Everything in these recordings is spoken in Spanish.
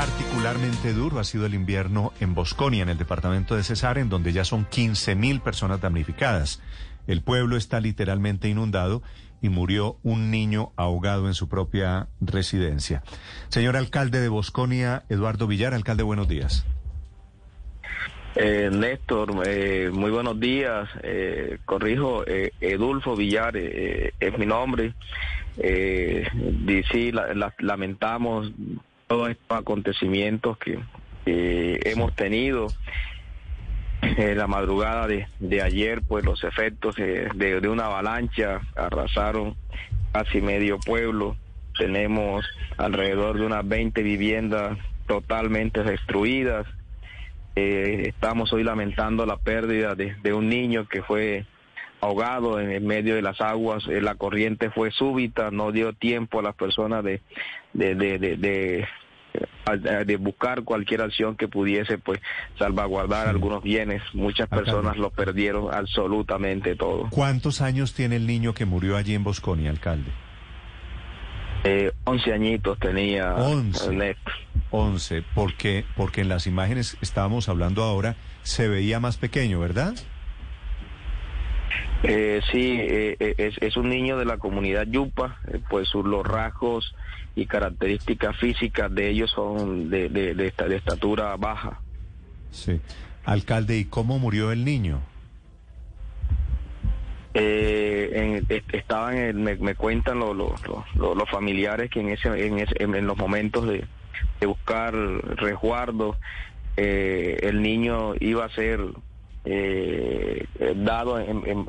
Particularmente duro ha sido el invierno en Bosconia, en el departamento de Cesar, en donde ya son 15.000 personas damnificadas. El pueblo está literalmente inundado y murió un niño ahogado en su propia residencia. Señor alcalde de Bosconia, Eduardo Villar, alcalde, buenos días. Eh, Néstor, eh, muy buenos días. Eh, corrijo, eh, Edulfo Villar eh, es mi nombre. Eh, sí, la- lamentamos todos estos acontecimientos que, hemos tenido. En la madrugada de, de ayer, pues los efectos eh, de, de una avalancha arrasaron casi medio pueblo. Tenemos alrededor de unas 20 viviendas totalmente destruidas. Eh, estamos hoy lamentando la pérdida de, de un niño que fue ahogado en el medio de las aguas. Eh, la corriente fue súbita, no dio tiempo a las personas de, de, buscar cualquier acción que pudiese pues salvaguardar algunos bienes. Muchas personas lo perdieron absolutamente todo. ¿Cuántos años tiene el niño que murió allí en Bosconia, alcalde? Eh, 11 añitos tenía 11. Néstor. 11, porque, porque en las imágenes estábamos hablando ahora, se veía más pequeño, ¿verdad? Eh, sí, eh, eh, es, es un niño de la comunidad Yupa, eh, pues sus- los rasgos y características físicas de ellos son de, de, de esta- de estatura baja. Sí. Alcalde, ¿y cómo murió el niño? Eh, en- est- estaban, en- me, me cuentan lo- lo- lo- lo- los familiares que en, ese, en, ese- en- en los momentos de, de buscar resguardo, eh, el niño iba a ser eh, eh, dado en, en-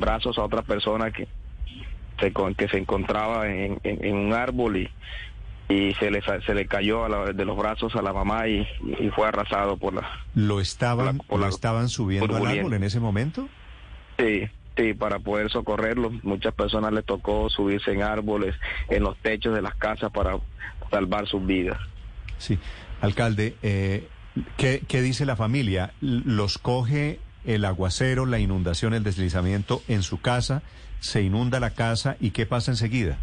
brazos a otra persona que se, que se encontraba en, un árbol y, y se le, se le cayó a la- de los brazos a la mamá y, y fue arrasado por la... ¿Lo estaban, Por la- por lo estaban subiendo al árbol en ese momento? Sí, sí, para poder socorrerlo. Muchas personas les tocó subirse en árboles, en los techos de las casas para salvar sus vidas. Sí. Alcalde, eh, ¿qué, qué dice la familia? ¿Los coge el aguacero, la inundación, el deslizamiento en su casa? ¿Se inunda la casa y qué pasa enseguida?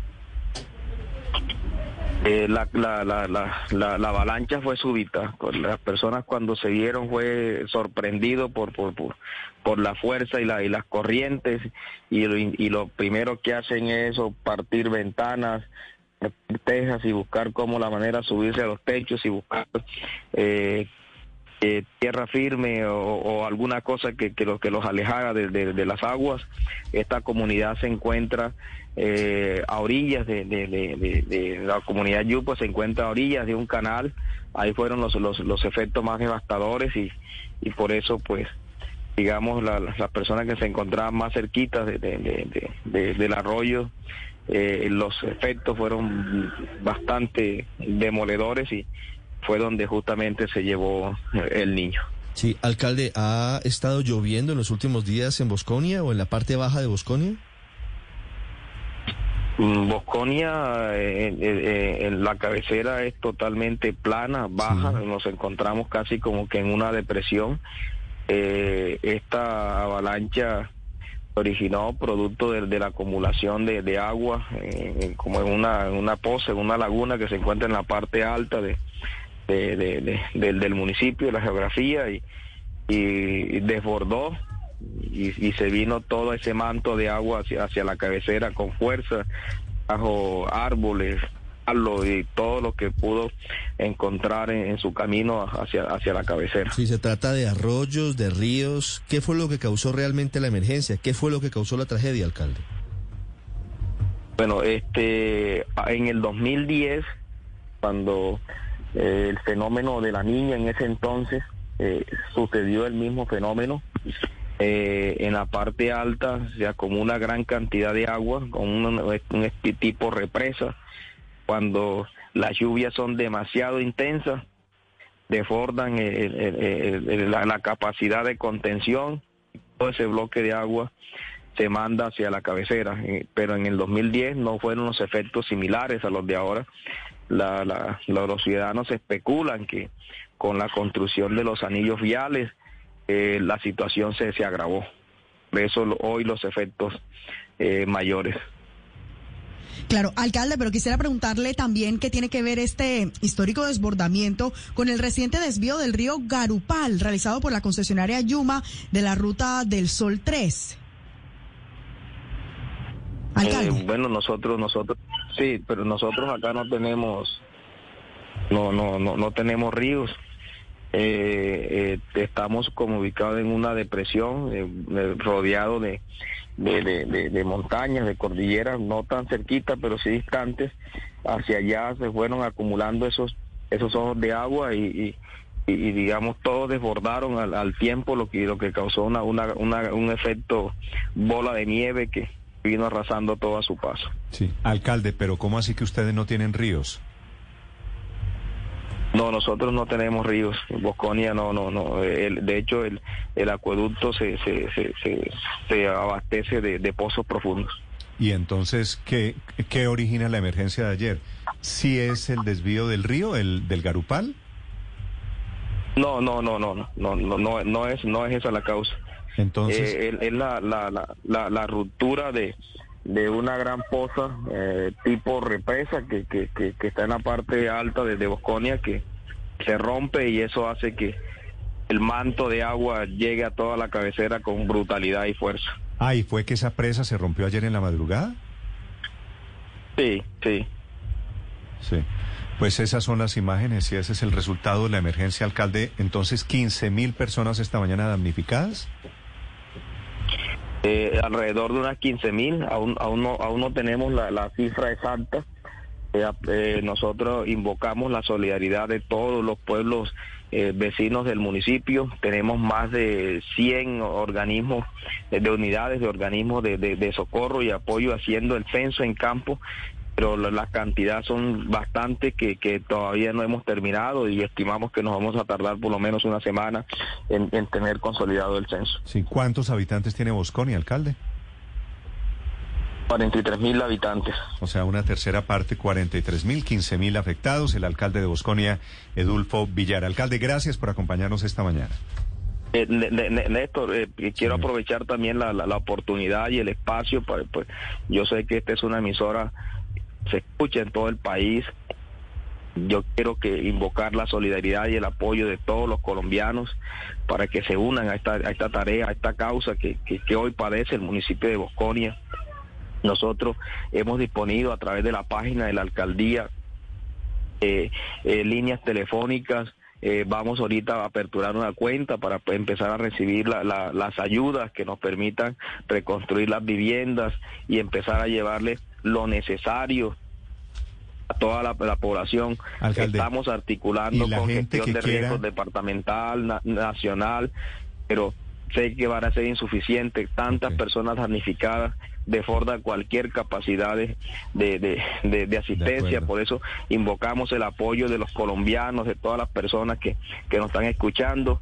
Eh, la, la, la, la, la, la avalancha fue súbita. Con Las personas cuando se vieron fue sorprendido por, por, por, por la fuerza y, y las corrientes y lo, y lo primero que hacen es partir ventanas, tejas y buscar cómo la manera subirse a los techos y buscar eh, eh, tierra firme o, alguna cosa que, los, que los alejara de, las aguas. Esta comunidad se encuentra eh, a orillas de, la comunidad Yupo, se encuentra a orillas de un canal. Ahí fueron los, los, los efectos más devastadores y, por eso, pues, digamos, la- las personas que se encontraban más cerquitas de- del arroyo, eh, los efectos fueron bastante demoledores y fue donde justamente se llevó el niño. Sí, alcalde, ¿ha estado lloviendo en los últimos días en Bosconia o en la parte baja de Bosconia? Mm, Bosconia, eh, eh, eh, en la cabecera es totalmente plana, baja, Sí. nos encontramos casi como que en una depresión. Eh, esta avalancha originó producto de, de la acumulación de, de agua, eh, como en una, en una poza, en una laguna que se encuentra en la parte alta de, de- de- de- del, del municipio, la geografía, y, y desbordó y, y se vino todo ese manto de agua hacia, hacia la cabecera con fuerza, bajo árboles, y todo lo que pudo encontrar en, en su camino hacia, hacia la cabecera. Si se trata de arroyos, de ríos, ¿qué fue lo que causó realmente la emergencia? ¿Qué fue lo que causó la tragedia, alcalde? Bueno, este, en el 2010, cuando el fenómeno de la niña en ese entonces eh, sucedió el mismo fenómeno. Eh, en la parte alta se acumula gran cantidad de agua con un, este tipo represa. Cuando las lluvias son demasiado intensas, desbordan la, la capacidad de contención, todo ese bloque de agua se manda hacia la cabecera, eh, pero en el 2010 no fueron los efectos similares a los de ahora. La- la- los ciudadanos especulan que con la construcción de los anillos viales eh, la situación se, se agravó. Por eso hoy los efectos eh, mayores. Claro, alcalde, pero quisiera preguntarle también qué tiene que ver este histórico desbordamiento con el reciente desvío del río Garupal realizado por la concesionaria Yuma de la ruta del Sol 3. Alcalde. Eh, bueno, nosotros, nosotros, sí, pero nosotros acá no tenemos, no, no, no, no tenemos ríos. Eh, eh, estamos como ubicados en una depresión, eh, rodeado de, de, de, montañas, de cordilleras, no tan cerquitas, pero sí distantes. Hacia allá se fueron acumulando esos, esos ojos de agua y, y, digamos, todos desbordaron al, al, tiempo, lo que, lo que causó una, una, una, un efecto bola de nieve que vino arrasando todo a su paso. Sí, alcalde, pero ¿cómo así que ustedes no tienen ríos? No, nosotros no tenemos ríos. Bosconia no, no, no. de hecho, el, el acueducto se, se, se, se, abastece de, pozos profundos. ¿Y entonces qué, qué origina la emergencia de ayer? ¿Sí es el desvío del río, el del Garupal? No, no, no, no, no, no, no, no es, no es esa la causa. Entonces, eh, es la, la, la, la, ruptura de, de una gran poza eh, tipo represa que, que, que, está en la parte alta de, Bosconia que se rompe y eso hace que el manto de agua llegue a toda la cabecera con brutalidad y fuerza. Ah, ¿y fue que esa presa se rompió ayer en la madrugada? Sí, sí. Sí. Pues esas son las imágenes y ese es el resultado de la emergencia, alcalde. Entonces, 15 mil personas esta mañana damnificadas. Eh, alrededor de unas 15 mil, aún, aún, no, aún no tenemos la, cifra exacta. Eh, eh, nosotros invocamos la solidaridad de todos los pueblos vecinos del municipio. Tenemos más de 100 organismos, de unidades de organismos de, socorro y apoyo haciendo el censo en campo pero las cantidades son bastante que, que todavía no hemos terminado y estimamos que nos vamos a tardar por lo menos una semana en, tener consolidado el censo. Sí, ¿Cuántos habitantes tiene Bosconi, alcalde? 43 mil habitantes. O sea, una tercera parte, 43 mil, 15 mil afectados. El alcalde de Bosconia, Edulfo Villar. Alcalde, gracias por acompañarnos esta mañana. Eh, Néstor, eh, quiero aprovechar también la, la, oportunidad y el espacio. Para, pues, yo sé que esta es una emisora se escucha en todo el país. Yo quiero que invocar la solidaridad y el apoyo de todos los colombianos para que se unan a esta, a esta tarea, a esta causa que, que, hoy padece el municipio de Bosconia. Nosotros hemos disponido a través de la página de la alcaldía eh, eh, líneas telefónicas. Eh, vamos ahorita a aperturar una cuenta para empezar a recibir las ayudas que nos permitan reconstruir las viviendas y empezar a llevarle lo necesario a toda la, población. Estamos articulando con gestión de riesgos departamental, nacional, pero sé que van a ser insuficientes tantas personas damnificadas de forma cualquier capacidad de, de, asistencia. Por eso invocamos el apoyo de los colombianos, de todas las personas que, que nos están escuchando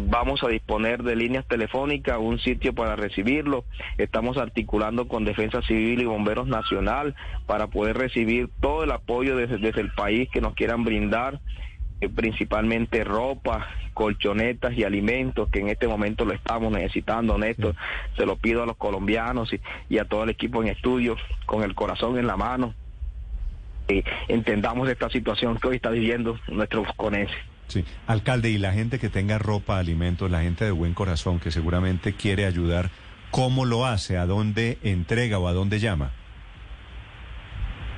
Vamos a disponer de líneas telefónicas, un sitio para recibirlo. Estamos articulando con Defensa Civil y Bomberos Nacional para poder recibir todo el apoyo desde, el país que nos quieran brindar, principalmente ropa, colchonetas y alimentos, que en este momento lo estamos necesitando, Néstor. Se lo pido a los colombianos y, a todo el equipo en estudio, con el corazón en la mano. entendamos esta situación que hoy está viviendo nuestro coneses. Sí, alcalde, y la gente que tenga ropa, alimentos, la gente de buen corazón que seguramente quiere ayudar, ¿cómo lo hace? ¿A dónde entrega o a dónde llama?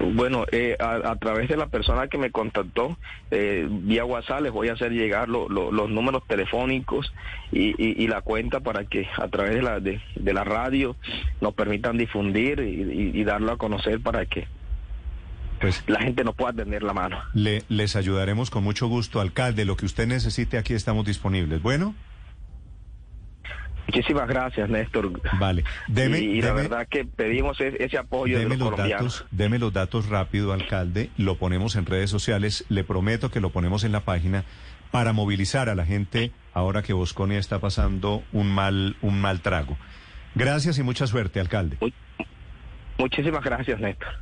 Bueno, eh, a, través de la persona que me contactó eh, vía WhatsApp les voy a hacer llegar los números telefónicos y, la cuenta para que a través de la, de, la radio nos permitan difundir y darlo a conocer para que pues la gente no pueda tener la mano. Le, les ayudaremos con mucho gusto, alcalde. Lo que usted necesite, aquí estamos disponibles. Bueno. Muchísimas gracias, Néstor. Vale. Deme, y, la verdad que pedimos ese, apoyo de los, colombianos. Datos, deme los datos rápido, alcalde. Lo ponemos en redes sociales. Le prometo que lo ponemos en la página para movilizar a la gente ahora que Bosconia está pasando un mal, un mal trago. Gracias y mucha suerte, alcalde. Muchísimas gracias, Néstor.